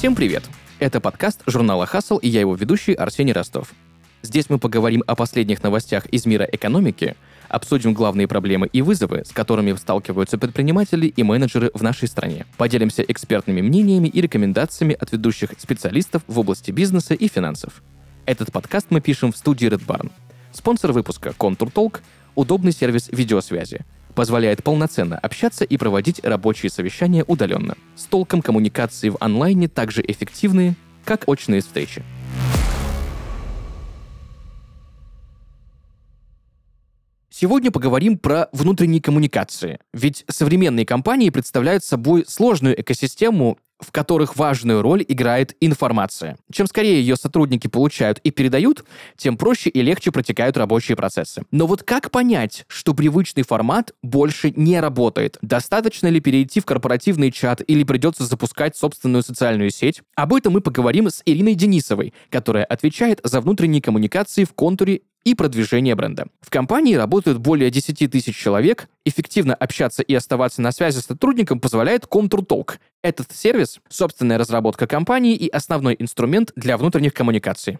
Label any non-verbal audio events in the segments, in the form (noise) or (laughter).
Всем привет! Это подкаст журнала «Хасл» и я его ведущий Арсений Ростов. Здесь мы поговорим о последних новостях из мира экономики, обсудим главные проблемы и вызовы, с которыми сталкиваются предприниматели и менеджеры в нашей стране. Поделимся экспертными мнениями и рекомендациями от ведущих специалистов в области бизнеса и финансов. Этот подкаст мы пишем в студии Red Barn. Спонсор выпуска Contour Talk – удобный сервис видеосвязи. Позволяет полноценно общаться и проводить рабочие совещания удаленно. С толком коммуникации в онлайне также эффективные, как очные встречи. Сегодня поговорим про внутренние коммуникации. Ведь современные компании представляют собой сложную экосистему в которых важную роль играет информация. Чем скорее ее сотрудники получают и передают, тем проще и легче протекают рабочие процессы. Но вот как понять, что привычный формат больше не работает? Достаточно ли перейти в корпоративный чат или придется запускать собственную социальную сеть? Об этом мы поговорим с Ириной Денисовой, которая отвечает за внутренние коммуникации в контуре и продвижение бренда. В компании работают более 10 тысяч человек. Эффективно общаться и оставаться на связи с сотрудником позволяет Contour Этот сервис — собственная разработка компании и основной инструмент для внутренних коммуникаций.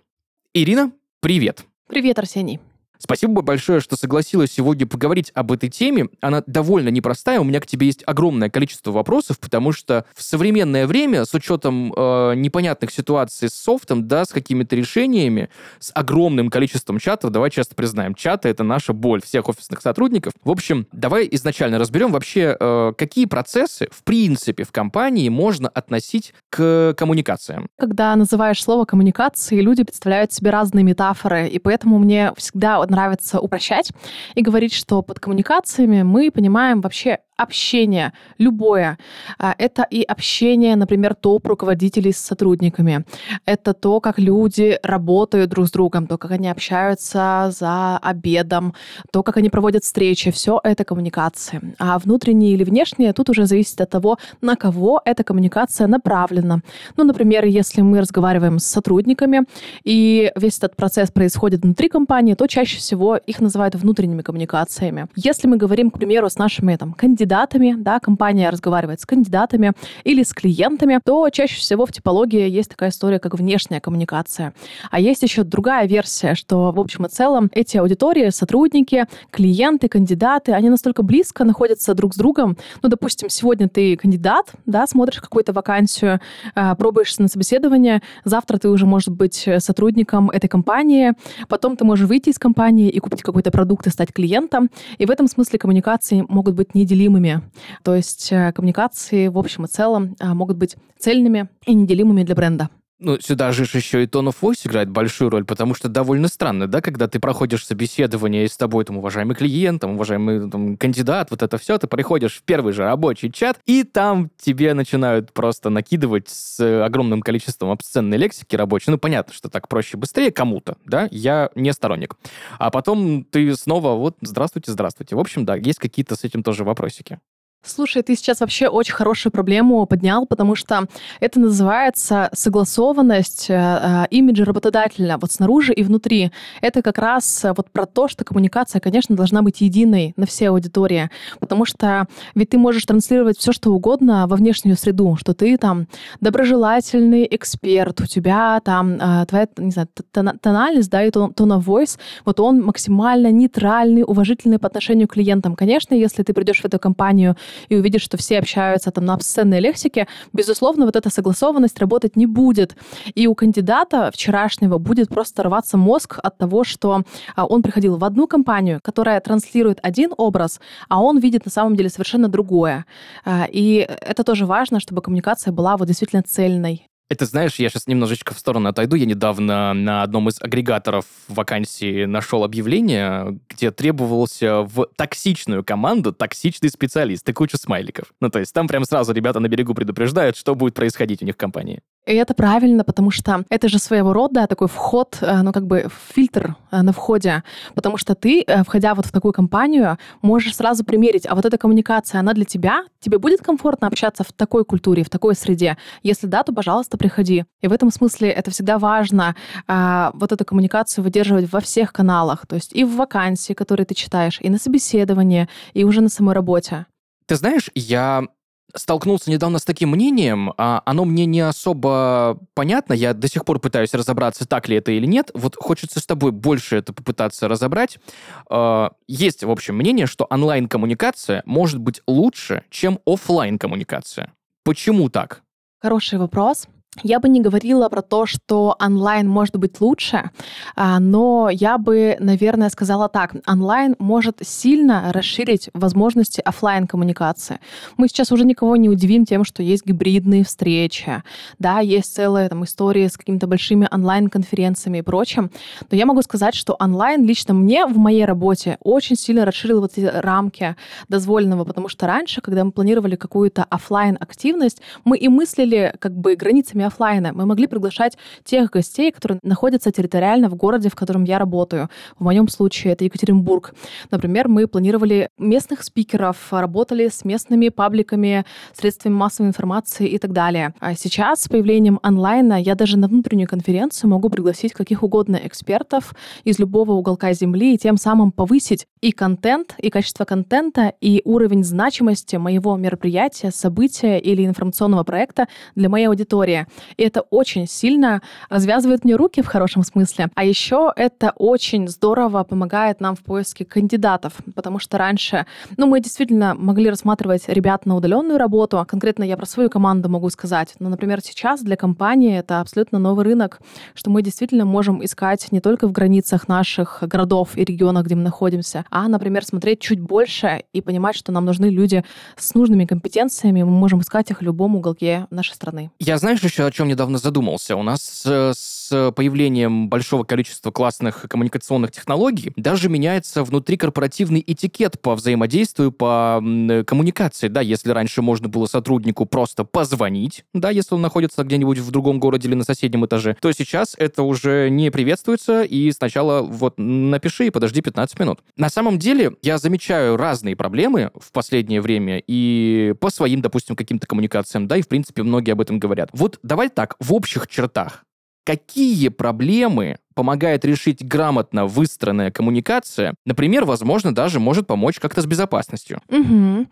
Ирина, привет! Привет, Арсений. Спасибо большое, что согласилась сегодня поговорить об этой теме. Она довольно непростая. У меня к тебе есть огромное количество вопросов, потому что в современное время, с учетом э, непонятных ситуаций с софтом, да, с какими-то решениями, с огромным количеством чатов, давай часто признаем, чаты — это наша боль всех офисных сотрудников. В общем, давай изначально разберем вообще, э, какие процессы, в принципе, в компании можно относить к коммуникациям. Когда называешь слово коммуникации, люди представляют себе разные метафоры, и поэтому мне всегда нравится упрощать и говорить, что под коммуникациями мы понимаем вообще общение, любое. А, это и общение, например, топ-руководителей с сотрудниками. Это то, как люди работают друг с другом, то, как они общаются за обедом, то, как они проводят встречи. Все это коммуникации. А внутренние или внешние тут уже зависит от того, на кого эта коммуникация направлена. Ну, например, если мы разговариваем с сотрудниками, и весь этот процесс происходит внутри компании, то чаще всего их называют внутренними коммуникациями. Если мы говорим, к примеру, с нашими там, кандидатами, кандидатами, да, компания разговаривает с кандидатами или с клиентами, то чаще всего в типологии есть такая история, как внешняя коммуникация. А есть еще другая версия, что в общем и целом эти аудитории, сотрудники, клиенты, кандидаты, они настолько близко находятся друг с другом. Ну, допустим, сегодня ты кандидат, да, смотришь какую-то вакансию, а, пробуешься на собеседование, завтра ты уже, может быть, сотрудником этой компании, потом ты можешь выйти из компании и купить какой-то продукт и стать клиентом. И в этом смысле коммуникации могут быть неделимыми неделимыми. То есть э, коммуникации в общем и целом а, могут быть цельными и неделимыми для бренда. Ну, сюда же еще и tone of voice играет большую роль, потому что довольно странно, да, когда ты проходишь собеседование, и с тобой там уважаемый клиент, там, уважаемый там, кандидат, вот это все, ты приходишь в первый же рабочий чат, и там тебе начинают просто накидывать с огромным количеством обсценной лексики рабочей. Ну, понятно, что так проще быстрее кому-то, да, я не сторонник. А потом ты снова вот здравствуйте, здравствуйте. В общем, да, есть какие-то с этим тоже вопросики. Слушай, ты сейчас вообще очень хорошую проблему поднял, потому что это называется согласованность э, э, имиджа работодателя вот снаружи и внутри. Это как раз э, вот про то, что коммуникация, конечно, должна быть единой на все аудитории, потому что ведь ты можешь транслировать все, что угодно во внешнюю среду, что ты там доброжелательный эксперт, у тебя там э, твоя, не знаю, тональность, да, и тон, of voice, вот он максимально нейтральный, уважительный по отношению к клиентам. Конечно, если ты придешь в эту компанию и увидишь, что все общаются там на обсценной лексике, безусловно, вот эта согласованность работать не будет. И у кандидата вчерашнего будет просто рваться мозг от того, что а, он приходил в одну компанию, которая транслирует один образ, а он видит на самом деле совершенно другое. А, и это тоже важно, чтобы коммуникация была вот действительно цельной. Это, знаешь, я сейчас немножечко в сторону отойду. Я недавно на одном из агрегаторов вакансии нашел объявление, где требовался в токсичную команду токсичный специалист и куча смайликов. Ну, то есть там прям сразу ребята на берегу предупреждают, что будет происходить у них в компании. И это правильно, потому что это же своего рода такой вход, э, ну как бы фильтр э, на входе, потому что ты, э, входя вот в такую компанию, можешь сразу примерить, а вот эта коммуникация, она для тебя? Тебе будет комфортно общаться в такой культуре, в такой среде? Если да, то, пожалуйста, приходи. И в этом смысле это всегда важно, вот эту коммуникацию выдерживать во всех каналах, то есть и в вакансии, которые ты читаешь, и на собеседовании, и уже на самой работе. Ты знаешь, я столкнулся недавно с таким мнением, а оно мне не особо понятно, я до сих пор пытаюсь разобраться, так ли это или нет. Вот хочется с тобой больше это попытаться разобрать. А, есть, в общем, мнение, что онлайн-коммуникация может быть лучше, чем офлайн коммуникация Почему так? Хороший вопрос. Я бы не говорила про то, что онлайн может быть лучше, а, но я бы, наверное, сказала так. Онлайн может сильно расширить возможности офлайн коммуникации. Мы сейчас уже никого не удивим тем, что есть гибридные встречи, да, есть целая там история с какими-то большими онлайн-конференциями и прочим. Но я могу сказать, что онлайн лично мне в моей работе очень сильно расширил вот эти рамки дозволенного, потому что раньше, когда мы планировали какую-то офлайн активность мы и мыслили как бы границами форматами офлайна. Мы могли приглашать тех гостей, которые находятся территориально в городе, в котором я работаю. В моем случае это Екатеринбург. Например, мы планировали местных спикеров, работали с местными пабликами, средствами массовой информации и так далее. А сейчас с появлением онлайна я даже на внутреннюю конференцию могу пригласить каких угодно экспертов из любого уголка Земли и тем самым повысить и контент, и качество контента, и уровень значимости моего мероприятия, события или информационного проекта для моей аудитории. И это очень сильно развязывает мне руки в хорошем смысле. А еще это очень здорово помогает нам в поиске кандидатов, потому что раньше, ну, мы действительно могли рассматривать ребят на удаленную работу. Конкретно я про свою команду могу сказать. Но, например, сейчас для компании это абсолютно новый рынок, что мы действительно можем искать не только в границах наших городов и регионах, где мы находимся, а, например, смотреть чуть больше и понимать, что нам нужны люди с нужными компетенциями, мы можем искать их в любом уголке нашей страны. Я, знаешь, еще о чем недавно задумался. У нас э, с появлением большого количества классных коммуникационных технологий даже меняется внутрикорпоративный этикет по взаимодействию, по коммуникации. Да, если раньше можно было сотруднику просто позвонить, да, если он находится где-нибудь в другом городе или на соседнем этаже, то сейчас это уже не приветствуется, и сначала вот напиши и подожди 15 минут. На самом деле я замечаю разные проблемы в последнее время и по своим, допустим, каким-то коммуникациям, да, и в принципе многие об этом говорят. Вот давай так, в общих чертах, какие проблемы помогает решить грамотно выстроенная коммуникация, например, возможно, даже может помочь как-то с безопасностью. Угу.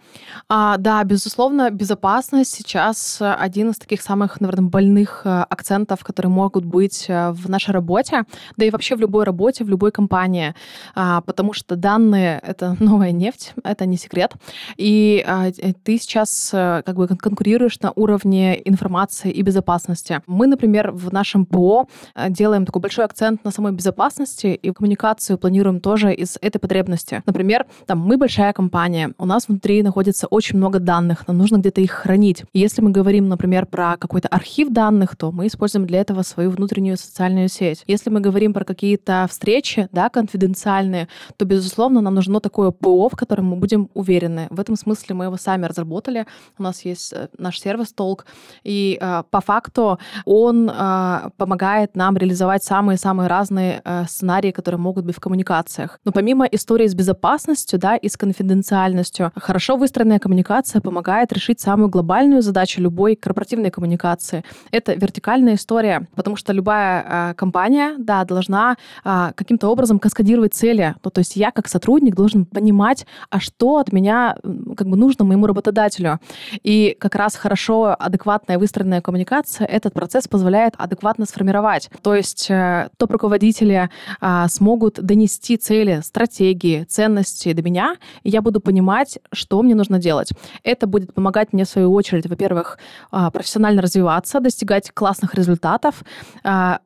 А, да, безусловно, безопасность сейчас один из таких самых, наверное, больных э, акцентов, которые могут быть э, в нашей работе, да и вообще в любой работе, в любой компании, а, потому что данные — это (laughs) новая нефть, это не секрет, и а, ты сейчас э, как бы конкурируешь на уровне информации и безопасности. Мы, например, в нашем ПО делаем такой большой акцент акцент на самой безопасности и коммуникацию планируем тоже из этой потребности. Например, там мы большая компания, у нас внутри находится очень много данных, нам нужно где-то их хранить. И если мы говорим, например, про какой-то архив данных, то мы используем для этого свою внутреннюю социальную сеть. Если мы говорим про какие-то встречи, да, конфиденциальные, то, безусловно, нам нужно такое ПО, в котором мы будем уверены. В этом смысле мы его сами разработали. У нас есть э, наш сервис Толк, и э, по факту он э, помогает нам реализовать самые-самые разные э, сценарии, которые могут быть в коммуникациях. Но помимо истории с безопасностью, да, и с конфиденциальностью, хорошо выстроенная коммуникация помогает решить самую глобальную задачу любой корпоративной коммуникации. Это вертикальная история, потому что любая э, компания, да, должна э, каким-то образом каскадировать цели. Ну, то есть я как сотрудник должен понимать, а что от меня как бы нужно моему работодателю. И как раз хорошо адекватная выстроенная коммуникация этот процесс позволяет адекватно сформировать. То есть то руководители а, смогут донести цели, стратегии, ценности до меня, и я буду понимать, что мне нужно делать. Это будет помогать мне, в свою очередь, во-первых, а, профессионально развиваться, достигать классных результатов, а,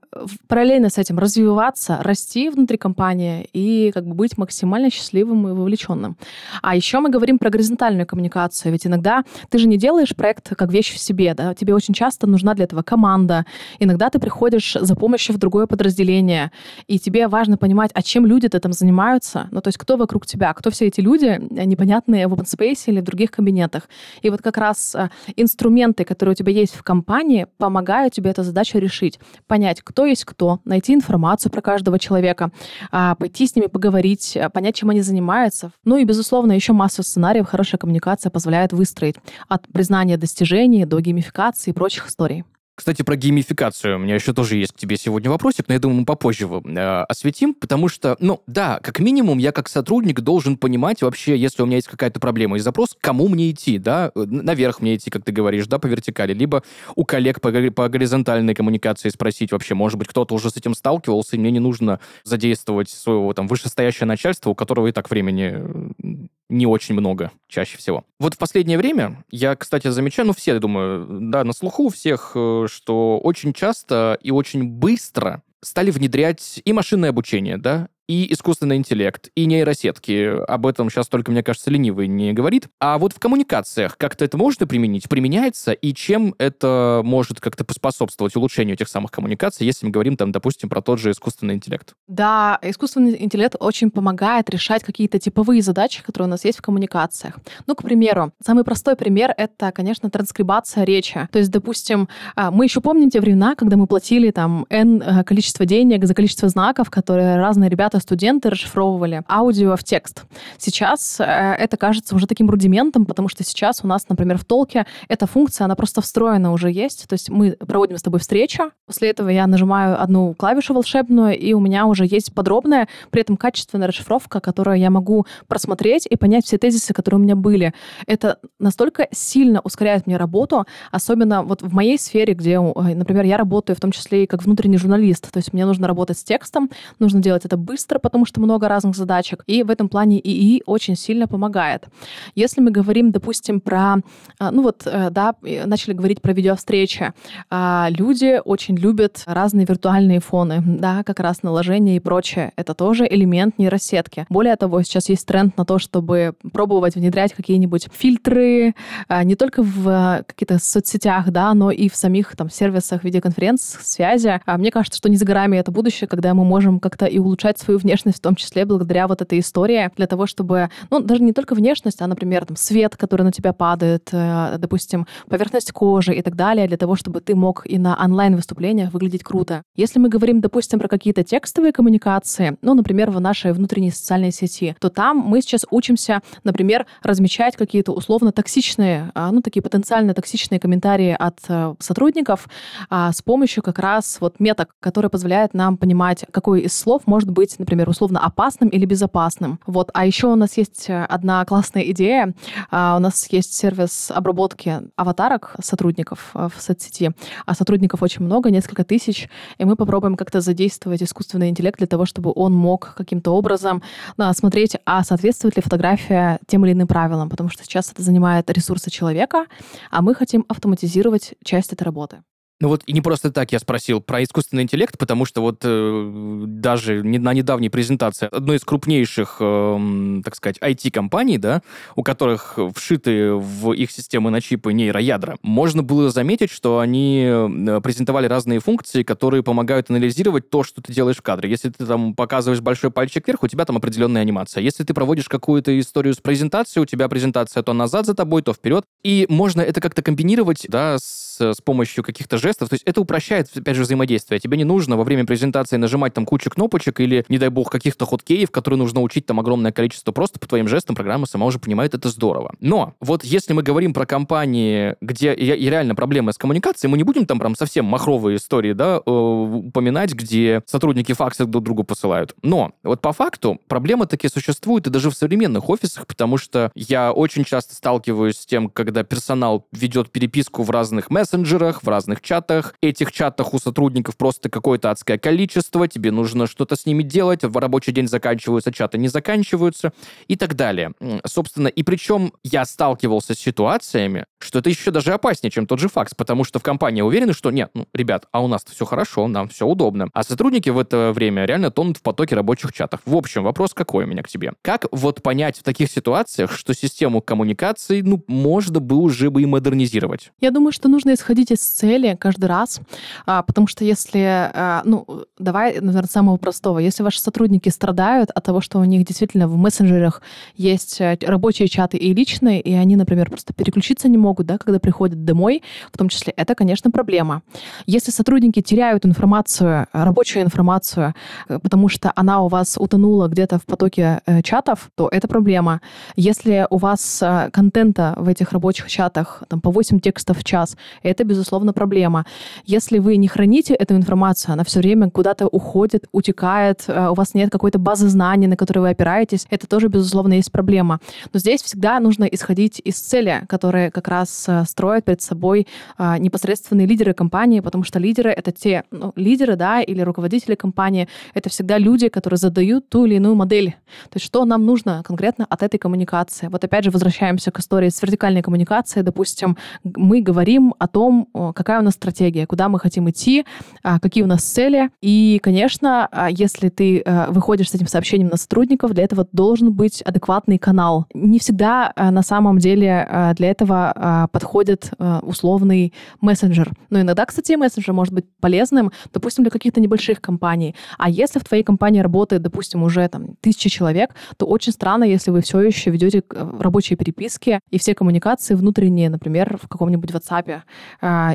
параллельно с этим развиваться, расти внутри компании и как бы быть максимально счастливым и вовлеченным. А еще мы говорим про горизонтальную коммуникацию, ведь иногда ты же не делаешь проект как вещь в себе, да, тебе очень часто нужна для этого команда, иногда ты приходишь за помощью в другое подразделение, и тебе важно понимать, а чем люди там занимаются, ну то есть кто вокруг тебя, кто все эти люди, э, непонятные в open space или в других кабинетах. И вот как раз э, инструменты, которые у тебя есть в компании, помогают тебе эту задачу решить, понять, кто кто есть кто, найти информацию про каждого человека, а, пойти с ними поговорить, а, понять, чем они занимаются. Ну и, безусловно, еще масса сценариев хорошая коммуникация позволяет выстроить от признания достижений до геймификации и прочих историй. Кстати, про геймификацию. У меня еще тоже есть к тебе сегодня вопросик, но я думаю, мы попозже его э, осветим, потому что, ну, да, как минимум, я как сотрудник должен понимать вообще, если у меня есть какая-то проблема и запрос, кому мне идти, да, наверх мне идти, как ты говоришь, да, по вертикали, либо у коллег по, по горизонтальной коммуникации спросить вообще, может быть, кто-то уже с этим сталкивался, и мне не нужно задействовать своего там вышестоящее начальство, у которого и так времени не очень много чаще всего. Вот в последнее время я, кстати, замечаю, ну все, я думаю, да, на слуху у всех, э, что очень часто и очень быстро стали внедрять и машинное обучение, да, и искусственный интеллект, и нейросетки. Об этом сейчас только, мне кажется, ленивый не говорит. А вот в коммуникациях как-то это можно применить? Применяется? И чем это может как-то поспособствовать улучшению этих самых коммуникаций, если мы говорим, там, допустим, про тот же искусственный интеллект? Да, искусственный интеллект очень помогает решать какие-то типовые задачи, которые у нас есть в коммуникациях. Ну, к примеру, самый простой пример — это, конечно, транскрибация речи. То есть, допустим, а, мы еще помним те времена, когда мы платили там N э, количество денег за количество знаков, которые разные ребята студенты расшифровывали аудио в текст. Сейчас э, это кажется уже таким рудиментом, потому что сейчас у нас, например, в толке эта функция, она просто встроена уже есть. То есть мы проводим с тобой встречу, после этого я нажимаю одну клавишу волшебную, и у меня уже есть подробная, при этом качественная расшифровка, которую я могу просмотреть и понять все тезисы, которые у меня были. Это настолько сильно ускоряет мне работу, особенно вот в моей сфере, где, например, я работаю в том числе и как внутренний журналист. То есть мне нужно работать с текстом, нужно делать это быстро, быстро, потому что много разных задачек. И в этом плане ИИ очень сильно помогает. Если мы говорим, допустим, про, а, ну вот, э, да, начали говорить про видеовстречи, а, люди очень любят разные виртуальные фоны, да, как раз наложение и прочее. Это тоже элемент нейросетки. Более того, сейчас есть тренд на то, чтобы пробовать внедрять какие-нибудь фильтры а, не только в каких-то соцсетях, да, но и в самих там сервисах видеоконференц-связи. Мне кажется, что не за горами это будущее, когда мы можем как-то и улучшать свою внешность, в том числе благодаря вот этой истории, для того, чтобы, ну, даже не только внешность, а, например, там, свет, который на тебя падает, э, допустим, поверхность кожи и так далее, для того, чтобы ты мог и на онлайн-выступлениях выглядеть круто. Если мы говорим, допустим, про какие-то текстовые коммуникации, ну, например, в нашей внутренней социальной сети, то там мы сейчас учимся, например, размечать какие-то условно токсичные, а, ну, такие потенциально токсичные комментарии от э, сотрудников а, с помощью как раз вот меток, которые позволяют нам понимать, какой из слов может быть например, условно опасным или безопасным. Вот. А еще у нас есть э, одна классная идея. А, у нас есть сервис обработки аватарок сотрудников э, в соцсети. А сотрудников очень много, несколько тысяч. И мы попробуем как-то задействовать искусственный интеллект для того, чтобы он мог каким-то образом смотреть, а соответствует ли фотография тем или иным правилам. Потому что сейчас это занимает ресурсы человека, а мы хотим автоматизировать часть этой работы. Ну вот и не просто так я спросил про искусственный интеллект, потому что вот э, даже на недавней презентации одной из крупнейших, э, так сказать, IT-компаний, да, у которых вшиты в их системы на чипы нейроядра, можно было заметить, что они э, презентовали разные функции, которые помогают анализировать то, что ты делаешь в кадре. Если ты там показываешь большой пальчик вверх, у тебя там определенная анимация. Если ты проводишь какую-то историю с презентацией, у тебя презентация то назад за тобой, то вперед. И можно это как-то комбинировать, да, с, с помощью каких-то жестов, жестов. То есть это упрощает, опять же, взаимодействие. Тебе не нужно во время презентации нажимать там кучу кнопочек или, не дай бог, каких-то хоткеев, которые нужно учить там огромное количество. Просто по твоим жестам программа сама уже понимает, это здорово. Но вот если мы говорим про компании, где и, реально проблемы с коммуникацией, мы не будем там прям совсем махровые истории, да, э, упоминать, где сотрудники факсы друг другу посылают. Но вот по факту проблемы такие существуют и даже в современных офисах, потому что я очень часто сталкиваюсь с тем, когда персонал ведет переписку в разных мессенджерах, в разных чатах, чатах. Этих чатах у сотрудников просто какое-то адское количество, тебе нужно что-то с ними делать, в рабочий день заканчиваются, чаты не заканчиваются и так далее. Собственно, и причем я сталкивался с ситуациями, что это еще даже опаснее, чем тот же факс, потому что в компании уверены, что нет, ну, ребят, а у нас все хорошо, нам все удобно. А сотрудники в это время реально тонут в потоке рабочих чатов. В общем, вопрос какой у меня к тебе? Как вот понять в таких ситуациях, что систему коммуникации, ну, можно бы уже бы и модернизировать? Я думаю, что нужно исходить из цели каждый раз, а, потому что если, а, ну, давай, наверное, самого простого, если ваши сотрудники страдают от того, что у них действительно в мессенджерах есть э, рабочие чаты и личные, и они, например, просто переключиться не могут, да, когда приходят домой, в том числе, это, конечно, проблема. Если сотрудники теряют информацию, рабочую информацию, э, потому что она у вас утонула где-то в потоке э, чатов, то это проблема. Если у вас контента в этих рабочих чатах там, по 8 текстов в час, это, безусловно, проблема проблема. Если вы не храните эту информацию, она все время куда-то уходит, утекает, э, у вас нет какой-то базы знаний, на которую вы опираетесь, это тоже, безусловно, есть проблема. Но здесь всегда нужно исходить из цели, которые как раз э, строят перед собой а, непосредственные лидеры компании, потому что лидеры — это те ну, лидеры, да, или руководители компании, это всегда люди, которые задают ту или иную модель. То есть что нам нужно конкретно от этой коммуникации. Вот опять же возвращаемся к истории с вертикальной коммуникацией. Допустим, мы говорим о том, какая у нас стратегия, куда мы хотим идти, а, какие у нас цели. И, конечно, а, если ты э, выходишь с этим сообщением на сотрудников, для этого должен быть адекватный канал. Не всегда э, на самом деле э, для этого подходит условный мессенджер. Но иногда, кстати, мессенджер может быть полезным, допустим, для каких-то небольших компаний. А если в твоей компании работает, допустим, уже там тысячи человек, то очень странно, если вы все еще ведете рабочие переписки и все коммуникации внутренние, например, в каком-нибудь WhatsApp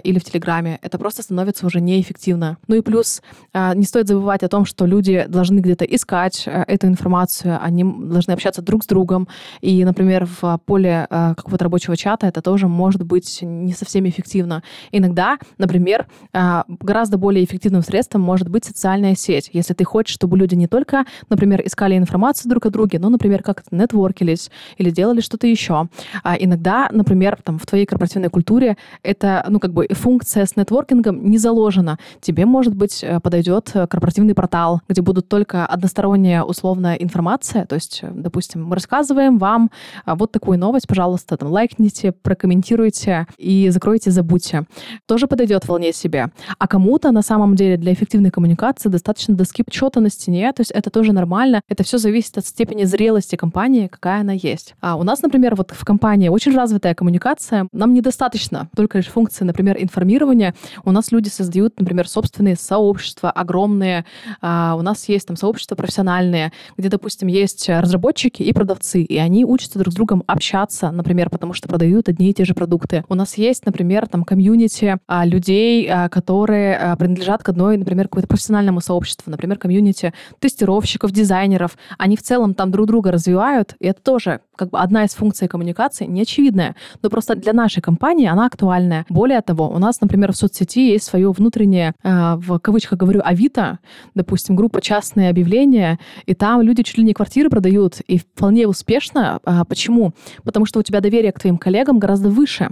или в Телеграме. Это просто становится уже неэффективно. Ну и плюс э, не стоит забывать о том, что люди должны где-то искать э, эту информацию, они должны общаться друг с другом. И, например, в поле э, какого-то рабочего чата это тоже может быть не совсем эффективно. Иногда, например, э, гораздо более эффективным средством может быть социальная сеть. Если ты хочешь, чтобы люди не только, например, искали информацию друг о друге, но, например, как-то нетворкились или делали что-то еще. А иногда, например, там, в твоей корпоративной культуре это, ну, как бы функция с нетворкингом не заложена. Тебе, может быть, э, подойдет корпоративный портал, где будут только односторонняя условная информация, то есть, э, допустим, мы рассказываем вам а, вот такую новость, пожалуйста, там, лайкните, прокомментируйте и закройте, забудьте. Тоже подойдет волне себе. А кому-то на самом деле для эффективной коммуникации достаточно доски почета на стене, то есть это тоже нормально. Это все зависит от степени зрелости компании, какая она есть. А у нас, например, вот в компании очень развитая коммуникация. Нам недостаточно только лишь функции, например, информирования. У нас люди создают, например, собственные сообщества огромные. А у нас есть там сообщества профессиональные, где, допустим, есть разработчики и продавцы, и они учатся друг с другом общаться, например, потому что продают одни и те же продукты. У нас есть, например, там комьюнити а, людей, а, которые а, принадлежат к одной, например, какому-то профессиональному сообществу, например, комьюнити тестировщиков, дизайнеров. Они в целом там друг друга развивают, и это тоже как бы одна из функций коммуникации, неочевидная, но просто для нашей компании она актуальная. Более того, у нас, например, в соцсети есть свое внутреннее, э, в кавычках говорю, авито, допустим, группа «Частные объявления», и там люди чуть ли не квартиры продают, и вполне успешно. А почему? Потому что у тебя доверие к твоим коллегам гораздо выше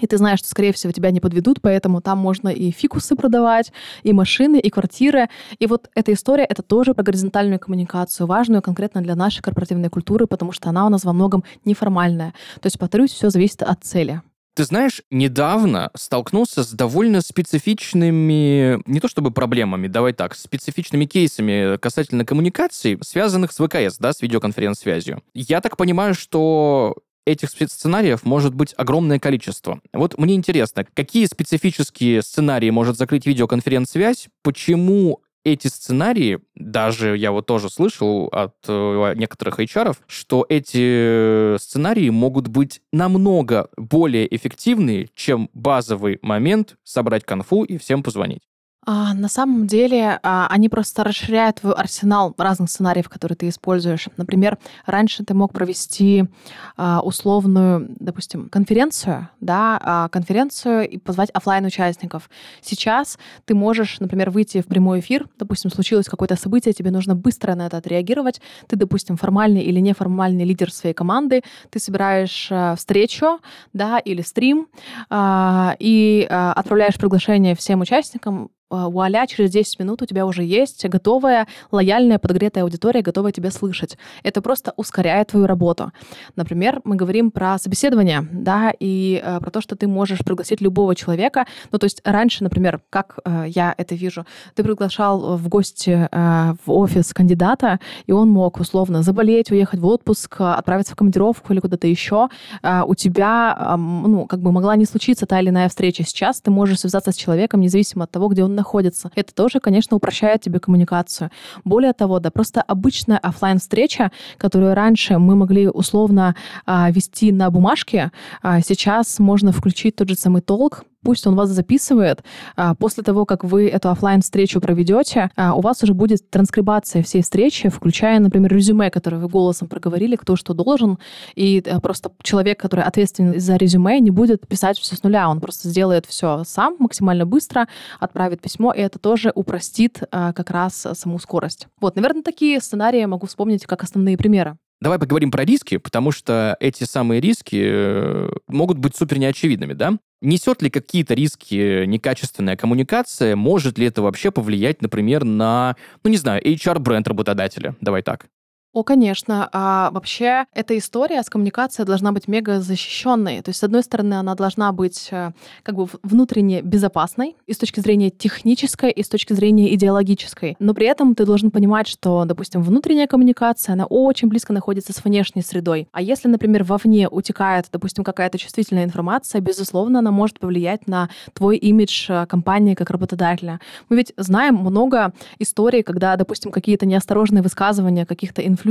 и ты знаешь, что, скорее всего, тебя не подведут, поэтому там можно и фикусы продавать, и машины, и квартиры. И вот эта история — это тоже про горизонтальную коммуникацию, важную конкретно для нашей корпоративной культуры, потому что она у нас во многом неформальная. То есть, повторюсь, все зависит от цели. Ты знаешь, недавно столкнулся с довольно специфичными, не то чтобы проблемами, давай так, специфичными кейсами касательно коммуникаций, связанных с ВКС, да, с видеоконференц-связью. Я так понимаю, что этих сценариев может быть огромное количество. Вот мне интересно, какие специфические сценарии может закрыть видеоконференц-связь, почему эти сценарии, даже я вот тоже слышал от э, некоторых HR, что эти сценарии могут быть намного более эффективны, чем базовый момент собрать конфу и всем позвонить. А, на самом деле а, они просто расширяют твой арсенал разных сценариев, которые ты используешь. Например, раньше ты мог провести а, условную, допустим, конференцию, да, а, конференцию и позвать офлайн участников. Сейчас ты можешь, например, выйти в прямой эфир, допустим, случилось какое-то событие, тебе нужно быстро на это отреагировать. Ты, допустим, формальный или неформальный лидер своей команды, ты собираешь а, встречу, да, или стрим а, и а, отправляешь приглашение всем участникам вуаля, через 10 минут у тебя уже есть готовая, лояльная, подогретая аудитория, готовая тебя слышать. Это просто ускоряет твою работу. Например, мы говорим про собеседование, да, и э, про то, что ты можешь пригласить любого человека. Ну, то есть раньше, например, как э, я это вижу, ты приглашал в гости э, в офис кандидата, и он мог условно заболеть, уехать в отпуск, отправиться в командировку или куда-то еще. Э, у тебя, э, ну, как бы могла не случиться та или иная встреча. Сейчас ты можешь связаться с человеком, независимо от того, где он находится. Это тоже, конечно, упрощает тебе коммуникацию. Более того, да, просто обычная офлайн встреча которую раньше мы могли условно а, вести на бумажке, а, сейчас можно включить тот же самый толк, пусть он вас записывает. А, после того, как вы эту офлайн встречу проведете, а, у вас уже будет транскрибация всей встречи, включая, например, резюме, которое вы голосом проговорили, кто что должен, и э, просто человек, который ответственен за резюме, не будет писать все с нуля, он просто сделает все сам максимально быстро, отправит письмо, и это тоже упростит а, как раз саму скорость. Вот, наверное, такие сценарии могу вспомнить как основные примеры. Давай поговорим про риски, потому что эти самые риски э, могут быть супер неочевидными, да? Несет ли какие-то риски некачественная коммуникация? Может ли это вообще повлиять, например, на, ну не знаю, HR-бренд работодателя? Давай так. О, конечно. А вообще эта история с коммуникацией должна быть мега защищенной. То есть, с одной стороны, она должна быть э, как бы внутренне безопасной и с точки зрения технической, и с точки зрения идеологической. Но при этом ты должен понимать, что, допустим, внутренняя коммуникация, она очень близко находится с внешней средой. А если, например, вовне утекает, допустим, какая-то чувствительная информация, безусловно, она может повлиять на твой имидж э, компании как работодателя. Мы ведь знаем много историй, когда, допустим, какие-то неосторожные высказывания каких-то инфлюенсеров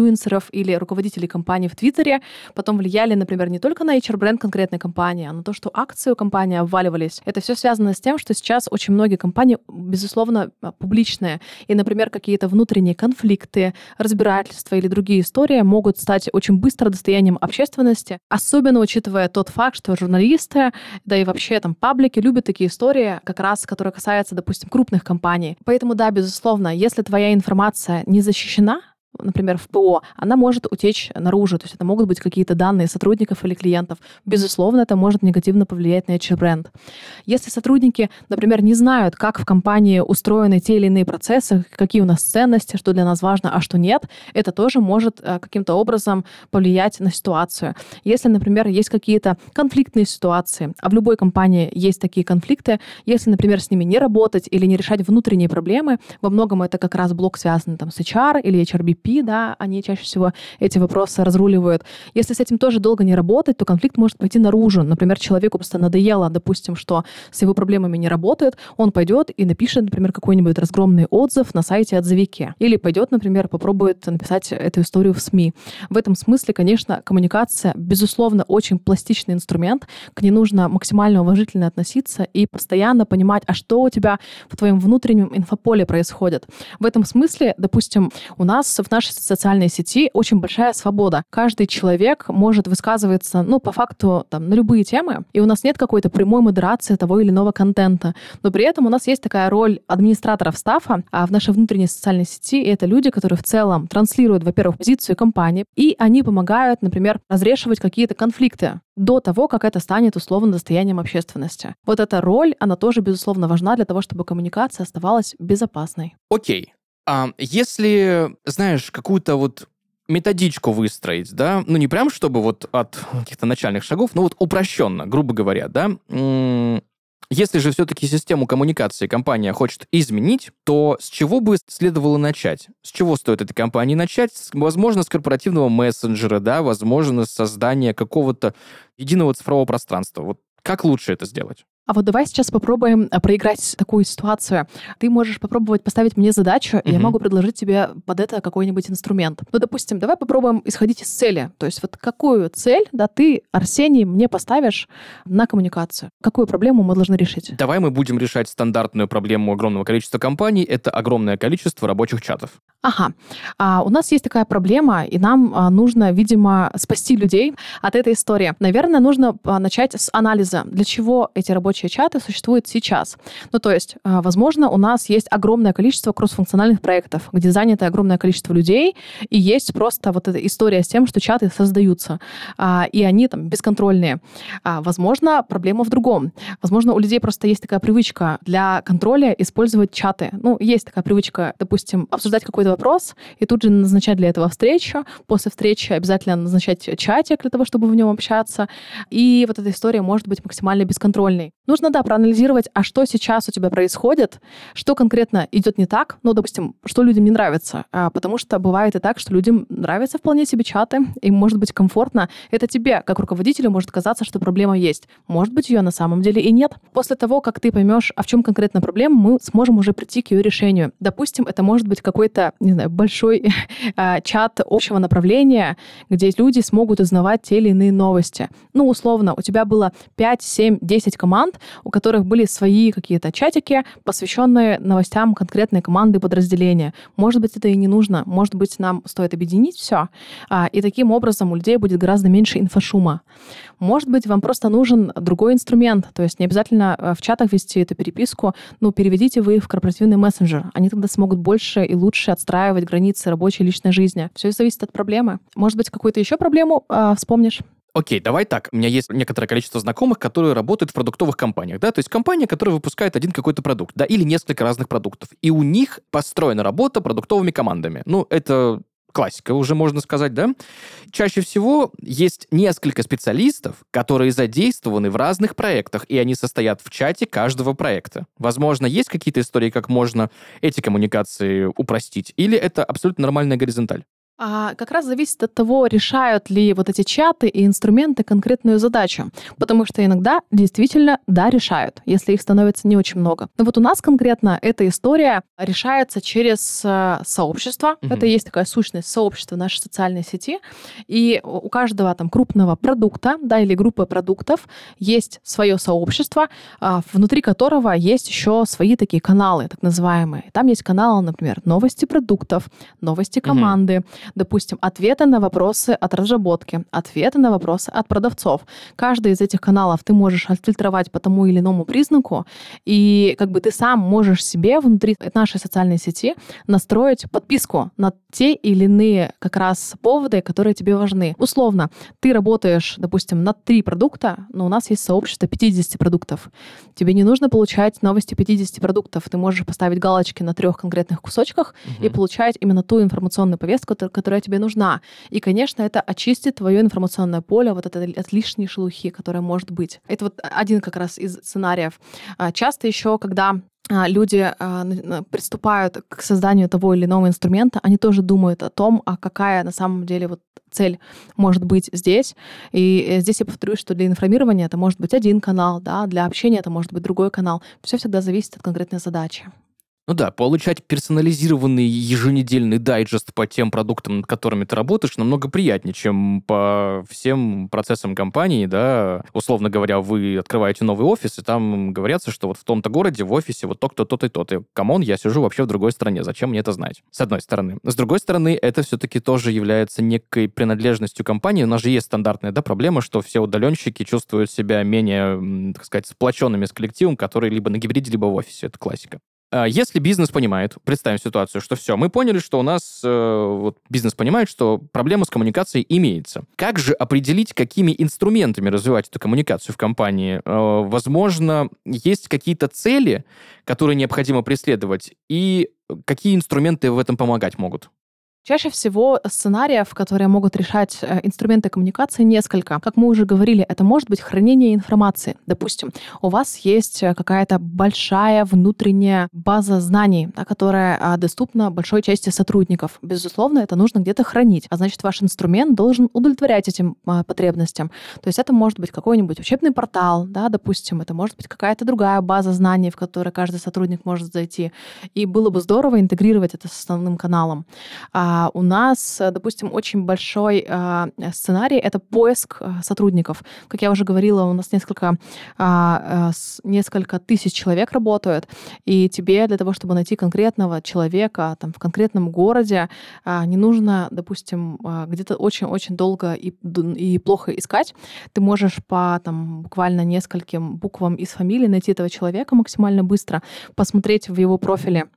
или руководителей компании в Твиттере потом влияли, например, не только на HR-бренд конкретной компании, а на то, что акции у компании обваливались. Это все связано с тем, что сейчас очень многие компании, безусловно, а, публичные. И, например, какие-то внутренние конфликты, разбирательства или другие истории могут стать очень быстро достоянием общественности, особенно учитывая тот факт, что журналисты, да и вообще там паблики любят такие истории, как раз, которые касаются, допустим, крупных компаний. Поэтому, да, безусловно, если твоя информация не защищена, например, в ПО, она может утечь наружу. То есть это могут быть какие-то данные сотрудников или клиентов. Безусловно, это может негативно повлиять на HR-бренд. Если сотрудники, например, не знают, как в компании устроены те или иные процессы, какие у нас ценности, что для нас важно, а что нет, это тоже может э, каким-то образом повлиять на ситуацию. Если, например, есть какие-то конфликтные ситуации, а в любой компании есть такие конфликты, если, например, с ними не работать или не решать внутренние проблемы, во многом это как раз блок связан там, с HR или HRBP, Да, они чаще всего эти вопросы разруливают. Если с этим тоже долго не работать, то конфликт может пойти наружу. Например, человеку просто надоело, допустим, что с его проблемами не работает, он пойдет и напишет, например, какой-нибудь разгромный отзыв на сайте отзывики. Или пойдет, например, попробует написать эту историю в СМИ. В этом смысле, конечно, коммуникация, безусловно, очень пластичный инструмент. К ней нужно максимально уважительно относиться и постоянно понимать, а что у тебя в твоем внутреннем инфополе происходит. В этом смысле, допустим, у нас в нашей социальной сети очень большая свобода. Каждый человек может высказываться, ну, по факту, там, на любые темы, и у нас нет какой-то прямой модерации того или иного контента. Но при этом у нас есть такая роль администраторов стафа а в нашей внутренней социальной сети, это люди, которые в целом транслируют, во-первых, позицию компании, и они помогают, например, разрешивать какие-то конфликты до того, как это станет условно достоянием общественности. Вот эта роль, она тоже, безусловно, важна для того, чтобы коммуникация оставалась безопасной. Окей. А если, знаешь, какую-то вот методичку выстроить, да, ну не прям чтобы вот от каких-то начальных шагов, но вот упрощенно, грубо говоря, да, если же все-таки систему коммуникации компания хочет изменить, то с чего бы следовало начать? С чего стоит этой компании начать? Возможно, с корпоративного мессенджера, да, возможно, с создания какого-то единого цифрового пространства. Вот как лучше это сделать? А вот давай сейчас попробуем э, проиграть такую ситуацию. Ты можешь попробовать поставить мне задачу, и я могу предложить тебе под это какой-нибудь инструмент. Ну, допустим, давай попробуем исходить из цели. То есть вот какую цель, да, ты, Арсений, мне поставишь на коммуникацию? Какую проблему мы должны решить? Давай мы будем решать стандартную проблему огромного количества компаний. Это огромное количество рабочих чатов. Ага. А, у нас есть такая проблема, и нам а, нужно, видимо, спасти людей от этой истории. Наверное, нужно а, начать с анализа, для чего эти рабочие рабочие чаты существуют сейчас. Ну, то есть, а, возможно, у нас есть огромное количество кроссфункциональных проектов, где занято огромное количество людей, и есть просто вот эта история с тем, что чаты создаются, а, и они там бесконтрольные. А, возможно, проблема в другом. Возможно, у людей просто есть такая привычка для контроля использовать чаты. Ну, есть такая привычка, допустим, обсуждать какой-то вопрос и тут же назначать для этого встречу. После встречи обязательно назначать чатик для того, чтобы в нем общаться. И вот эта история может быть максимально бесконтрольной. Нужно, да, проанализировать, а что сейчас у тебя происходит, что конкретно идет не так, ну, допустим, что людям не нравится. А, потому что бывает и так, что людям нравятся вполне себе чаты, им может быть комфортно. Это тебе, как руководителю, может казаться, что проблема есть. Может быть, ее на самом деле и нет. После того, как ты поймешь, а в чем конкретно проблема, мы сможем уже прийти к ее решению. Допустим, это может быть какой-то, не знаю, большой (laughs) а, чат общего направления, где люди смогут узнавать те или иные новости. Ну, условно, у тебя было 5, 7, 10 команд, у которых были свои какие-то чатики, посвященные новостям конкретной команды подразделения. Может быть, это и не нужно. Может быть, нам стоит объединить все. А, и таким образом у людей будет гораздо меньше инфошума. Может быть, вам просто нужен другой инструмент. То есть не обязательно э, в чатах вести эту переписку. Ну, переведите вы в корпоративный мессенджер. Они тогда смогут больше и лучше отстраивать границы рабочей и личной жизни. Все зависит от проблемы. Может быть, какую-то еще проблему э, вспомнишь? Окей, давай так. У меня есть некоторое количество знакомых, которые работают в продуктовых компаниях, да, то есть компания, которая выпускает один какой-то продукт, да, или несколько разных продуктов. И у них построена работа продуктовыми командами. Ну, это классика, уже можно сказать, да? Чаще всего есть несколько специалистов, которые задействованы в разных проектах, и они состоят в чате каждого проекта. Возможно, есть какие-то истории, как можно эти коммуникации упростить, или это абсолютно нормальная горизонталь? А как раз зависит от того, решают ли вот эти чаты и инструменты конкретную задачу. Потому что иногда действительно, да, решают, если их становится не очень много. Но вот у нас конкретно эта история решается через э, сообщество. Угу. Это есть такая сущность сообщества нашей социальной сети. И у каждого там крупного продукта, да, или группы продуктов есть свое сообщество, э, внутри которого есть еще свои такие каналы, так называемые. Там есть каналы, например, новости продуктов, новости команды, угу Допустим, ответы на вопросы от разработки, ответы на вопросы от продавцов. Каждый из этих каналов ты можешь отфильтровать по тому или иному признаку, и как бы ты сам можешь себе внутри нашей социальной сети настроить подписку на те или иные как раз поводы, которые тебе важны. Условно, ты работаешь, допустим, на три продукта, но у нас есть сообщество 50 продуктов. Тебе не нужно получать новости 50 продуктов. Ты можешь поставить галочки на трех конкретных кусочках угу. и получать именно ту информационную повестку, которая тебе нужна. И, конечно, это очистит твое информационное поле вот от, от лишней шелухи, которая может быть. Это вот один как раз из сценариев. А, часто еще, когда а, люди а, приступают к созданию того или иного инструмента, они тоже думают о том, а какая на самом деле вот цель может быть здесь. И э, здесь я повторюсь, что для информирования это может быть один канал, да, для общения это может быть другой канал. Все всегда зависит от конкретной задачи. Ну да, получать персонализированный еженедельный дайджест по тем продуктам, над которыми ты работаешь, намного приятнее, чем по всем процессам компании, да. Условно говоря, вы открываете новый офис, и там говорятся, что вот в том-то городе в офисе вот то-то, то-то и то-то. Come on, я сижу вообще в другой стране, зачем мне это знать? С одной стороны. С другой стороны, это все-таки тоже является некой принадлежностью компании. У нас же есть стандартная, да, проблема, что все удаленщики чувствуют себя менее, так сказать, сплоченными с коллективом, который либо на гибриде, либо в офисе. Это классика. А, если бизнес понимает, представим ситуацию, что все, мы поняли, что у нас э, вот бизнес понимает, что проблема с коммуникацией имеется. Как же определить, какими инструментами развивать эту коммуникацию в компании? Э, возможно, есть какие-то цели, которые необходимо преследовать, и какие инструменты в этом помогать могут? Чаще всего сценариев, которые могут решать э, инструменты коммуникации, несколько. Как мы уже говорили, это может быть хранение информации. Допустим, у вас есть э, какая-то большая внутренняя база знаний, которая а, доступна большой части сотрудников. Безусловно, это нужно где-то хранить. А значит, ваш инструмент должен удовлетворять этим а, потребностям. То есть это может быть какой-нибудь учебный портал, да, допустим, это может быть какая-то другая база знаний, в которой каждый сотрудник может зайти. И было бы здорово интегрировать это с основным каналом. А а у нас, э, допустим, очень большой а, сценарий — это поиск э, сотрудников. Как я уже говорила, у нас несколько, а, э, несколько тысяч человек работают, и тебе для того, чтобы найти конкретного человека там, в конкретном городе, не нужно, допустим, где-то очень-очень долго и, и плохо искать. Ты можешь по там, буквально нескольким буквам из фамилии найти этого человека максимально быстро, посмотреть в его профиле,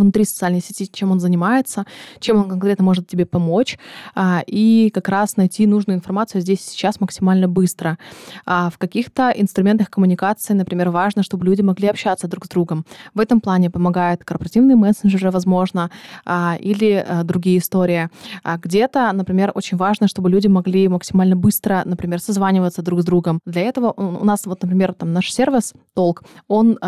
внутри социальной сети, чем он занимается, чем он конкретно может тебе помочь, а, и как раз найти нужную информацию здесь сейчас максимально быстро. А в каких-то инструментах коммуникации, например, важно, чтобы люди могли общаться друг с другом. В этом плане помогают корпоративные мессенджеры, возможно, а, или а, другие истории. Где-то, например, очень важно, чтобы люди могли максимально быстро, например, созваниваться друг с другом. Для этого у нас, вот, например, там наш сервис Толк, он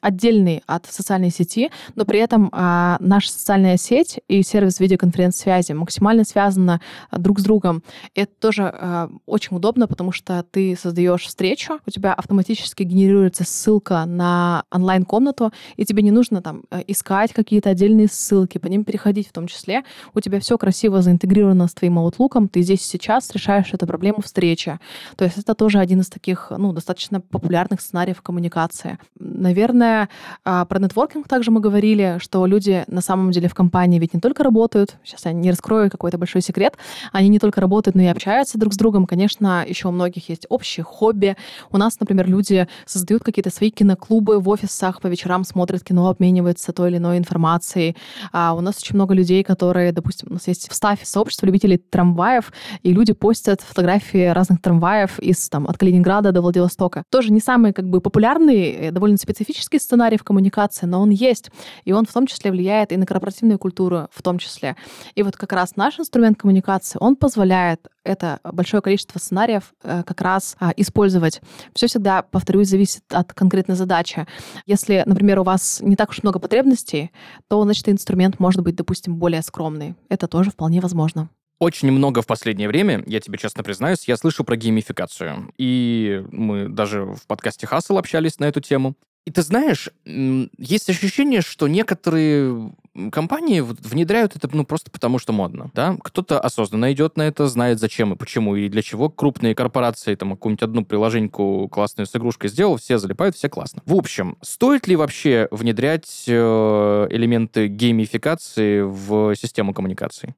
отдельный от социальной сети, но при этом а, наша социальная сеть и сервис видеоконференц-связи максимально связаны а, друг с другом. И это тоже а, очень удобно, потому что ты создаешь встречу, у тебя автоматически генерируется ссылка на онлайн-комнату, и тебе не нужно там э, искать какие-то отдельные ссылки, по ним переходить в том числе. У тебя все красиво заинтегрировано с твоим Outlook, ты здесь сейчас решаешь эту проблему встречи. То есть это тоже один из таких, ну, достаточно популярных сценариев коммуникации. Наверное, а, про нетворкинг также мы говорили, что люди на самом деле в компании ведь не только работают, сейчас я не раскрою какой-то большой секрет, они не только работают, но и общаются друг с другом. Конечно, еще у многих есть общие хобби. У нас, например, люди создают какие-то свои киноклубы в офисах, по вечерам смотрят кино, обмениваются той или иной информацией. А у нас очень много людей, которые, допустим, у нас есть в стафе сообщество любителей трамваев, и люди постят фотографии разных трамваев из, там, от Калининграда до Владивостока. Тоже не самый как бы популярный, э, довольно специфический сценарий в коммуникации, но он есть. И он в том числе влияет и на корпоративную культуру в том числе. И вот как раз наш инструмент коммуникации, он позволяет это большое количество сценариев э, как раз а, использовать. Все всегда, повторюсь, зависит от конкретной задачи. Если, например, у вас не так уж много потребностей, то, значит, инструмент может быть, допустим, более скромный. Это тоже вполне возможно. Очень много в последнее время, я тебе честно признаюсь, я слышу про геймификацию. И мы даже в подкасте Хасл общались на эту тему. И ты знаешь, есть ощущение, что некоторые компании внедряют это ну, просто потому, что модно. Да? Кто-то осознанно идет на это, знает зачем и почему, и для чего. Крупные корпорации там какую-нибудь одну приложеньку классную с игрушкой сделал, все залипают, все классно. В общем, стоит ли вообще внедрять э, элементы геймификации в систему коммуникации?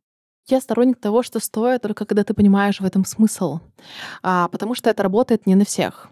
Я сторонник того, что стоит, только когда ты понимаешь в этом смысл. А, потому что это работает не на всех.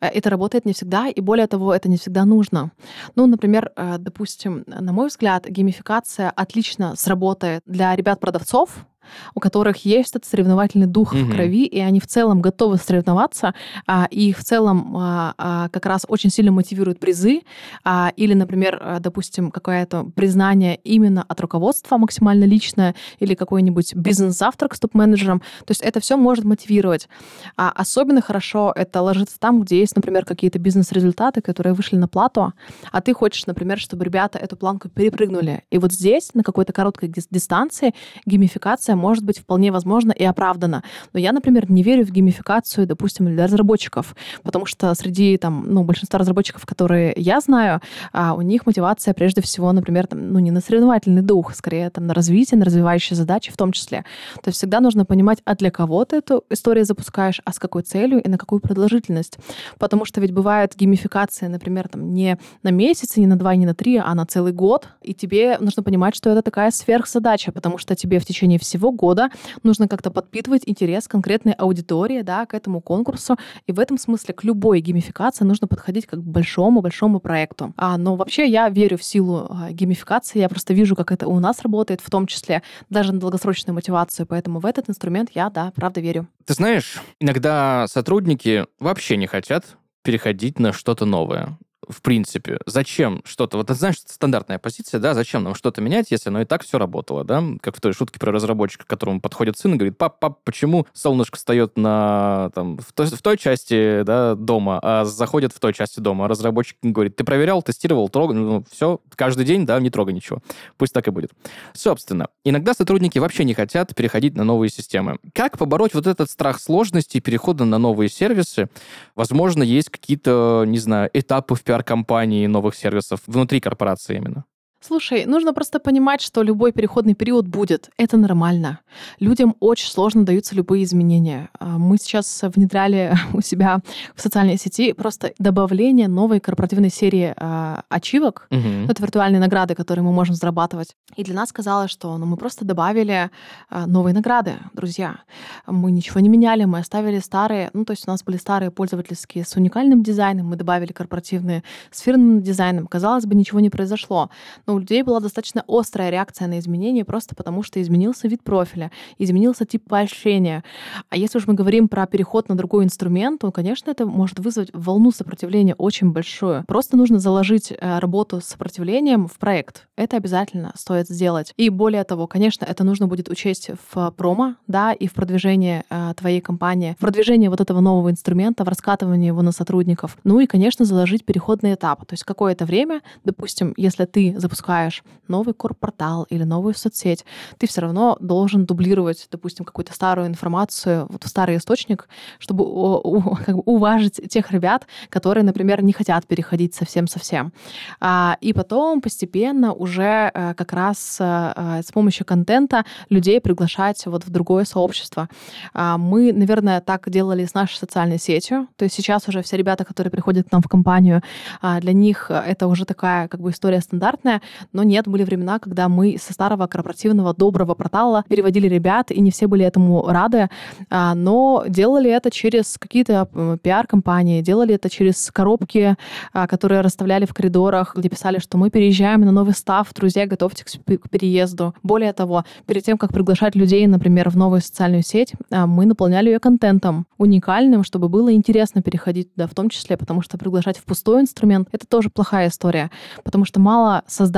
Э, это работает не всегда, и более того, это не всегда нужно. Ну, например, э, допустим, на мой взгляд, геймификация отлично сработает для ребят-продавцов, у которых есть этот соревновательный дух угу. в крови, и они в целом готовы соревноваться, а, и в целом а, а, как раз очень сильно мотивируют призы, а, или, например, а, допустим, какое-то признание именно от руководства максимально личное, или какой-нибудь бизнес-завтрак с топ-менеджером. То есть это все может мотивировать. А особенно хорошо это ложится там, где есть, например, какие-то бизнес-результаты, которые вышли на плату, а ты хочешь, например, чтобы ребята эту планку перепрыгнули. И вот здесь, на какой-то короткой дистанции, геймификация может быть вполне возможно и оправдано. Но я, например, не верю в геймификацию, допустим, для разработчиков, потому что среди там, ну, большинства разработчиков, которые я знаю, а, у них мотивация прежде всего, например, там, ну, не на соревновательный дух, скорее там на развитие, на развивающие задачи в том числе. То есть всегда нужно понимать, а для кого ты эту историю запускаешь, а с какой целью и на какую продолжительность. Потому что ведь бывает геймификация, например, там не на месяц, не на два, не на три, а на целый год. И тебе нужно понимать, что это такая сверхзадача, потому что тебе в течение всего года нужно как-то подпитывать интерес конкретной аудитории да, к этому конкурсу. И в этом смысле к любой геймификации нужно подходить как к большому-большому проекту. А, но вообще я верю в силу а, геймификации. Я просто вижу, как это у нас работает, в том числе даже на долгосрочную мотивацию. Поэтому в этот инструмент я, да, правда верю. Ты знаешь, иногда сотрудники вообще не хотят переходить на что-то новое в принципе, зачем что-то, вот знаешь, стандартная позиция, да, зачем нам что-то менять, если оно и так все работало, да, как в той шутке про разработчика, к которому подходит сын и говорит, пап, пап, почему солнышко встает на, там, в той, в той части, да, дома, а заходит в той части дома, а разработчик говорит, ты проверял, тестировал, трогал, ну, все, каждый день, да, не трогай ничего, пусть так и будет. Собственно, иногда сотрудники вообще не хотят переходить на новые системы. Как побороть вот этот страх сложности перехода на новые сервисы? Возможно, есть какие-то, не знаю, этапы в пиар-компании новых сервисов внутри корпорации именно? Слушай, нужно просто понимать, что любой переходный период будет. Это нормально. Людям очень сложно даются любые изменения. А, мы сейчас внедряли (laughs) у себя в социальной сети просто добавление новой корпоративной серии э, ачивок. Угу. Это виртуальные награды, которые мы можем зарабатывать. И для нас казалось, что ну, мы просто добавили э, новые награды, друзья. Мы ничего не меняли, мы оставили старые. Ну, то есть у нас были старые пользовательские с уникальным дизайном, мы добавили корпоративные с фирменным дизайном. Казалось бы, ничего не произошло. Но у людей была достаточно острая реакция на изменения, просто потому что изменился вид профиля, изменился тип поощрения. А если уж мы говорим про переход на другой инструмент, то, конечно, это может вызвать волну сопротивления очень большую. Просто нужно заложить э, работу с сопротивлением в проект. Это обязательно стоит сделать. И более того, конечно, это нужно будет учесть в промо, да, и в продвижении э, твоей компании, в продвижении вот этого нового инструмента, в раскатывании его на сотрудников. Ну и, конечно, заложить переходный этап. То есть какое-то время, допустим, если ты запускаешь запускаешь новый корпортал или новую соцсеть, ты все равно должен дублировать, допустим, какую-то старую информацию вот в старый источник, чтобы (laughs) как бы уважить тех ребят, которые, например, не хотят переходить совсем-совсем. А, и потом постепенно уже э, как раз э, э, с помощью контента людей приглашать вот в другое сообщество. А, мы, наверное, так делали с нашей социальной сетью. То есть сейчас уже все ребята, которые приходят к нам в компанию, а, для них это уже такая как бы история стандартная, но нет, были времена, когда мы со старого корпоративного доброго портала переводили ребят, и не все были этому рады, но делали это через какие-то пиар-компании, делали это через коробки, которые расставляли в коридорах, где писали, что мы переезжаем на новый став, друзья, готовьтесь к переезду. Более того, перед тем, как приглашать людей, например, в новую социальную сеть, а, мы наполняли ее контентом уникальным, чтобы было интересно переходить туда в том числе, потому что приглашать в пустой инструмент — это тоже плохая история, потому что мало создать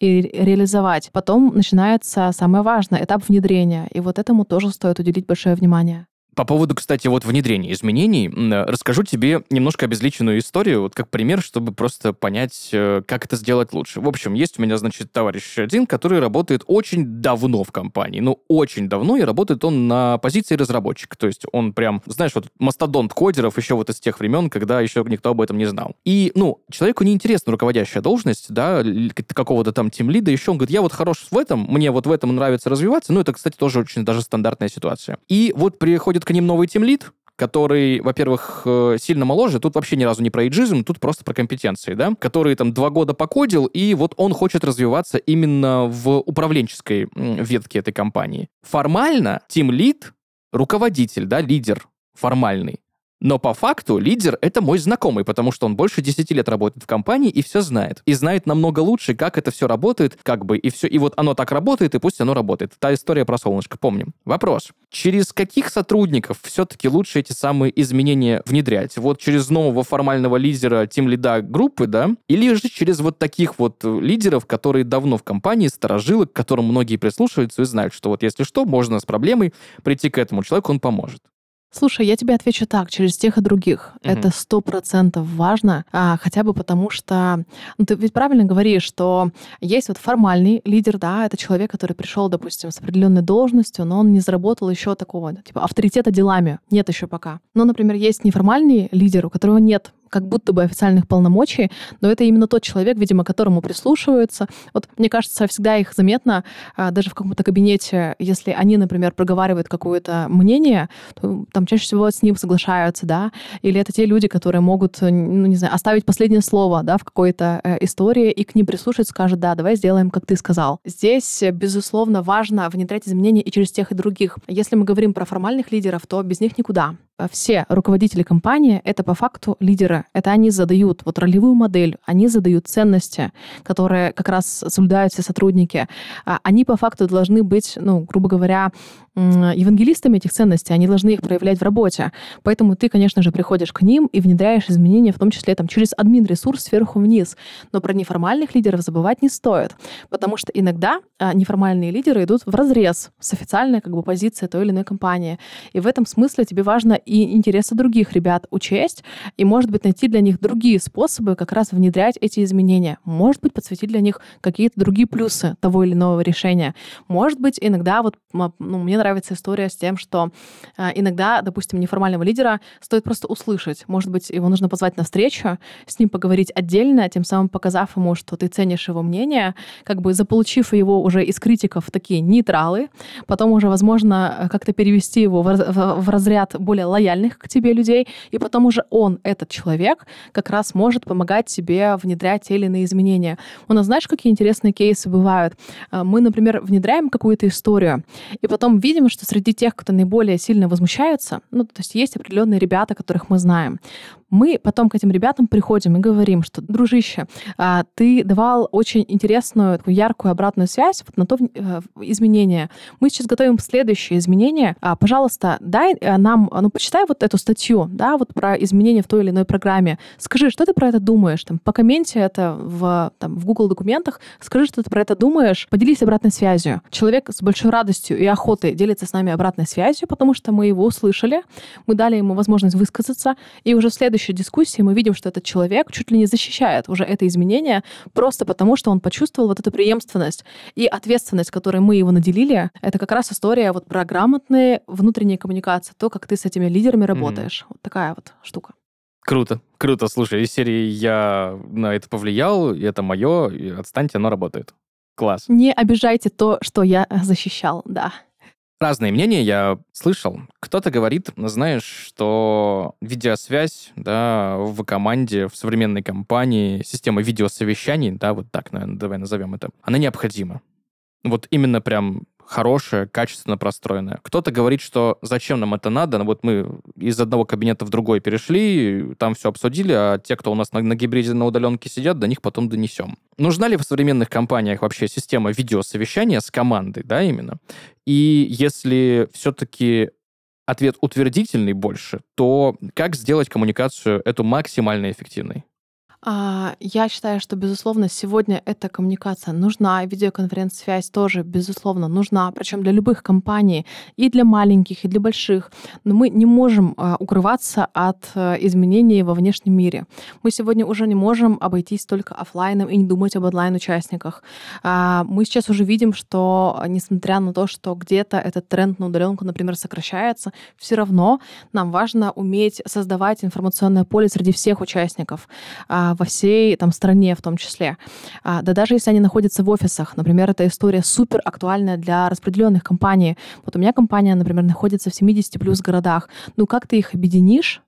и реализовать. Потом начинается самое важное — этап внедрения, и вот этому тоже стоит уделить большое внимание. По поводу, кстати, вот внедрения изменений, расскажу тебе немножко обезличенную историю, вот как пример, чтобы просто понять, э, как это сделать лучше. В общем, есть у меня, значит, товарищ один, который работает очень давно в компании, ну, очень давно, и работает он на позиции разработчика. То есть он прям, знаешь, вот мастодонт кодеров еще вот из тех времен, когда еще никто об этом не знал. И, ну, человеку неинтересна руководящая должность, да, какого-то там тимлида, еще он говорит, я вот хорош в этом, мне вот в этом нравится развиваться, ну, это, кстати, тоже очень даже стандартная ситуация. И вот приходит к ним новый тимлид, который, во-первых, э, сильно моложе, тут вообще ни разу не про эйджизм, тут просто про компетенции, да, который там два года покодил, и вот он хочет развиваться именно в управленческой ветке этой компании. Формально тимлид руководитель, да, лидер формальный. Но по факту лидер — это мой знакомый, потому что он больше 10 лет работает в компании и все знает. И знает намного лучше, как это все работает, как бы, и все. И вот оно так работает, и пусть оно работает. Та история про солнышко, помним. Вопрос. Через каких сотрудников все-таки лучше эти самые изменения внедрять? Вот через нового формального лидера, тим лида группы, да? Или же через вот таких вот лидеров, которые давно в компании, сторожилы, к которым многие прислушиваются и знают, что вот если что, можно с проблемой прийти к этому человеку, он поможет. Слушай, я тебе отвечу так, через тех и других. Угу. Это сто процентов важно, а, хотя бы потому что, ну, ты ведь правильно говоришь, что есть вот формальный лидер, да, это человек, который пришел, допустим, с определенной должностью, но он не заработал еще такого, типа, авторитета делами. Нет еще пока. Но, например, есть неформальный лидер, у которого нет как будто бы официальных полномочий, но это именно тот человек, видимо, которому прислушиваются. Вот мне кажется, всегда их заметно, а, даже в каком-то кабинете, если они, например, проговаривают какое-то мнение, то там чаще всего с ним соглашаются, да, или это те люди, которые могут, ну, не знаю, оставить последнее слово, да, в какой-то э, истории, и к ним прислушаются, скажут, да, давай сделаем, как ты сказал. Здесь, безусловно, важно внедрять изменения и через тех, и других. Если мы говорим про формальных лидеров, то без них никуда все руководители компании — это по факту лидеры. Это они задают вот ролевую модель, они задают ценности, которые как раз соблюдают все сотрудники. А они по факту должны быть, ну, грубо говоря, евангелистами этих ценностей, они должны их проявлять в работе. Поэтому ты, конечно же, приходишь к ним и внедряешь изменения, в том числе там, через админ-ресурс сверху вниз. Но про неформальных лидеров забывать не стоит, потому что иногда а, неформальные лидеры идут в разрез с официальной как бы, позицией той или иной компании. И в этом смысле тебе важно и интересы других ребят учесть, и, может быть, найти для них другие способы как раз внедрять эти изменения. Может быть, подсветить для них какие-то другие плюсы того или иного решения. Может быть, иногда вот ну, мне нравится история с тем, что э, иногда, допустим, неформального лидера стоит просто услышать. Может быть, его нужно позвать на встречу, с ним поговорить отдельно, тем самым показав ему, что ты ценишь его мнение, как бы заполучив его уже из критиков такие нейтралы, потом уже, возможно, как-то перевести его в, в, в разряд более лояльных к тебе людей, и потом уже он, этот человек, как раз может помогать тебе внедрять те или иные изменения. У нас, знаешь, какие интересные кейсы бывают? Э, мы, например, внедряем какую-то историю, и потом видим, что среди тех, кто наиболее сильно возмущаются, ну, то есть есть определенные ребята, которых мы знаем. Мы потом к этим ребятам приходим и говорим, что, дружище, а, ты давал очень интересную, такую яркую обратную связь вот на то э, изменение. Мы сейчас готовим следующее изменение. А, пожалуйста, дай э, нам, ну, прочитай вот эту статью, да, вот про изменения в той или иной программе. Скажи, что ты про это думаешь? Там, по комменте это в, там, в Google документах. Скажи, что ты про это думаешь. Поделись обратной связью. Человек с большой радостью и охотой делится с нами обратной связью, потому что мы его услышали, мы дали ему возможность высказаться, и уже в следующей дискуссии мы видим, что этот человек чуть ли не защищает уже это изменение просто потому, что он почувствовал вот эту преемственность и ответственность, которой мы его наделили. Это как раз история вот про грамотные внутренние коммуникации, то, как ты с этими лидерами работаешь. Mm-hmm. Вот такая вот штука. Круто, круто. Слушай, из серии я на это повлиял, и это мое, и отстаньте, оно работает. Класс. Не обижайте то, что я защищал, да. Разные мнения я слышал. Кто-то говорит, знаешь, что видеосвязь да, в команде, в современной компании, система видеосовещаний, да, вот так, наверное, давай назовем это, она необходима. Вот именно прям хорошая, качественно простроенная. Кто-то говорит, что зачем нам это надо, вот мы из одного кабинета в другой перешли, там все обсудили, а те, кто у нас на, на гибриде на удаленке сидят, до них потом донесем. Нужна ли в современных компаниях вообще система видеосовещания с командой, да, именно? И если все-таки ответ утвердительный больше, то как сделать коммуникацию эту максимально эффективной? А, я считаю, что, безусловно, сегодня эта коммуникация нужна, видеоконференц-связь тоже, безусловно, нужна, причем для любых компаний, и для маленьких, и для больших. Но мы не можем а, укрываться от а, изменений во внешнем мире. Мы сегодня уже не можем обойтись только офлайном и не думать об онлайн-участниках. Мы сейчас уже видим, что, несмотря на то, что где-то этот тренд на удаленку, например, сокращается, все равно нам важно уметь создавать информационное поле среди всех участников во всей там стране в том числе. А, да даже если они находятся в офисах, например, эта история супер актуальная для распределенных компаний. Вот у меня компания, например, находится в 70 плюс городах. Ну как ты их объединишь?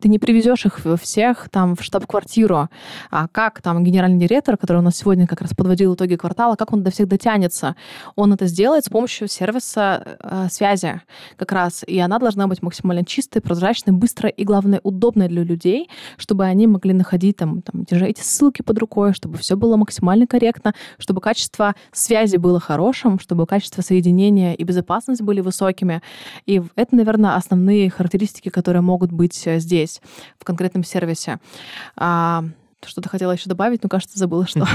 Ты не привезешь их всех там в штаб-квартиру. А как там генеральный директор, который у нас сегодня как раз подводил итоги квартала, как он до всех дотянется? Он это сделает с помощью сервиса э, связи как раз. И она должна быть максимально чистой, прозрачной, быстрой и, главное, удобной для людей, чтобы они могли находить там, там держать эти ссылки под рукой, чтобы все было максимально корректно, чтобы качество связи было хорошим, чтобы качество соединения и безопасность были высокими. И это, наверное, основные характеристики, которые могут быть э, здесь здесь, в конкретном сервисе. А, что-то хотела еще добавить, но, кажется, забыла, что.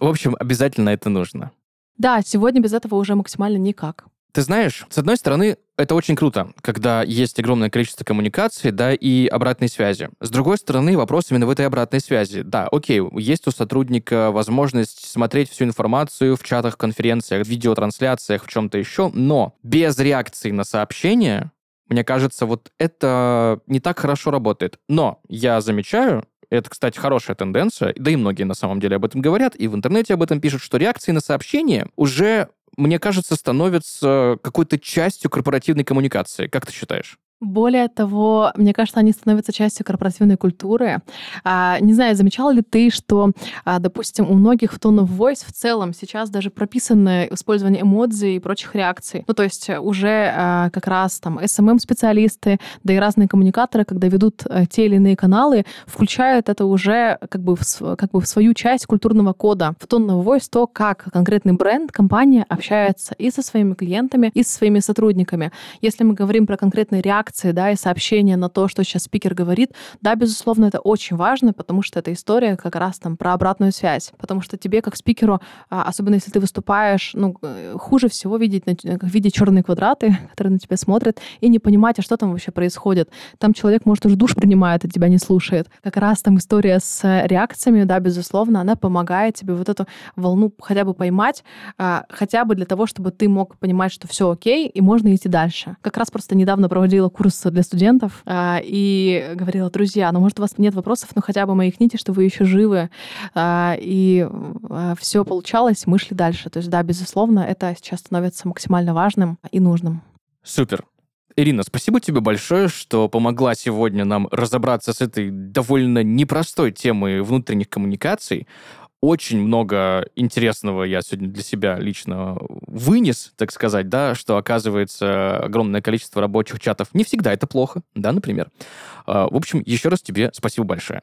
В общем, обязательно это нужно. Да, сегодня без этого уже максимально никак. Ты знаешь, с одной стороны, это очень круто, когда есть огромное количество коммуникаций, да, и обратной связи. С другой стороны, вопрос именно в этой обратной связи. Да, окей, есть у сотрудника возможность смотреть всю информацию в чатах, конференциях, видеотрансляциях, в чем-то еще, но без реакции на сообщение мне кажется, вот это не так хорошо работает. Но я замечаю, это, кстати, хорошая тенденция, да и многие на самом деле об этом говорят, и в интернете об этом пишут, что реакции на сообщения уже, мне кажется, становятся какой-то частью корпоративной коммуникации. Как ты считаешь? Более того, мне кажется, они становятся частью корпоративной культуры. А, не знаю, замечал ли ты, что, а, допустим, у многих в tone of voice в целом сейчас даже прописано использование эмодзи и прочих реакций. Ну, то есть уже а, как раз там SMM-специалисты, да и разные коммуникаторы, когда ведут а, те или иные каналы, включают это уже как бы, в, как бы в свою часть культурного кода. В tone of voice то, как конкретный бренд, компания общается и со своими клиентами, и со своими сотрудниками. Если мы говорим про конкретные реакции, реакции, да, и сообщения на то, что сейчас спикер говорит, да, безусловно, это очень важно, потому что эта история как раз там про обратную связь. Потому что тебе, как спикеру, а, особенно если ты выступаешь, ну, э, хуже всего видеть, видеть черные квадраты, (laughs) которые на тебя смотрят, и не понимать, а что там вообще происходит. Там человек, может, уже душ принимает, а тебя не слушает. Как раз там история с реакциями, да, безусловно, она помогает тебе вот эту волну хотя бы поймать, а, хотя бы для того, чтобы ты мог понимать, что все окей, и можно идти дальше. Как раз просто недавно проводила курс для студентов а, и говорила, друзья, ну, может, у вас нет вопросов, но хотя бы маякните, что вы еще живы. А, и а, все получалось, мы шли дальше. То есть, да, безусловно, это сейчас становится максимально важным и нужным. Супер. Ирина, спасибо тебе большое, что помогла сегодня нам разобраться с этой довольно непростой темой внутренних коммуникаций очень много интересного я сегодня для себя лично вынес, так сказать, да, что оказывается огромное количество рабочих чатов не всегда это плохо, да, например. А, в общем, еще раз тебе спасибо большое.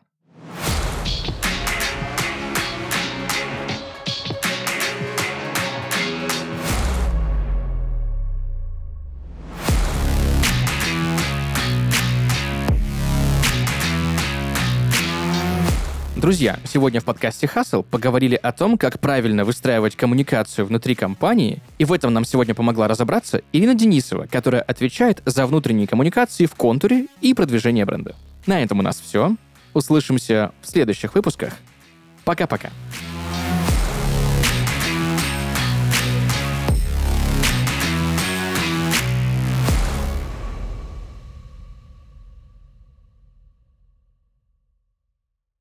Друзья, сегодня в подкасте Hustle поговорили о том, как правильно выстраивать коммуникацию внутри компании, и в этом нам сегодня помогла разобраться Ирина Денисова, которая отвечает за внутренние коммуникации в контуре и продвижение бренда. На этом у нас все. Услышимся в следующих выпусках. Пока-пока.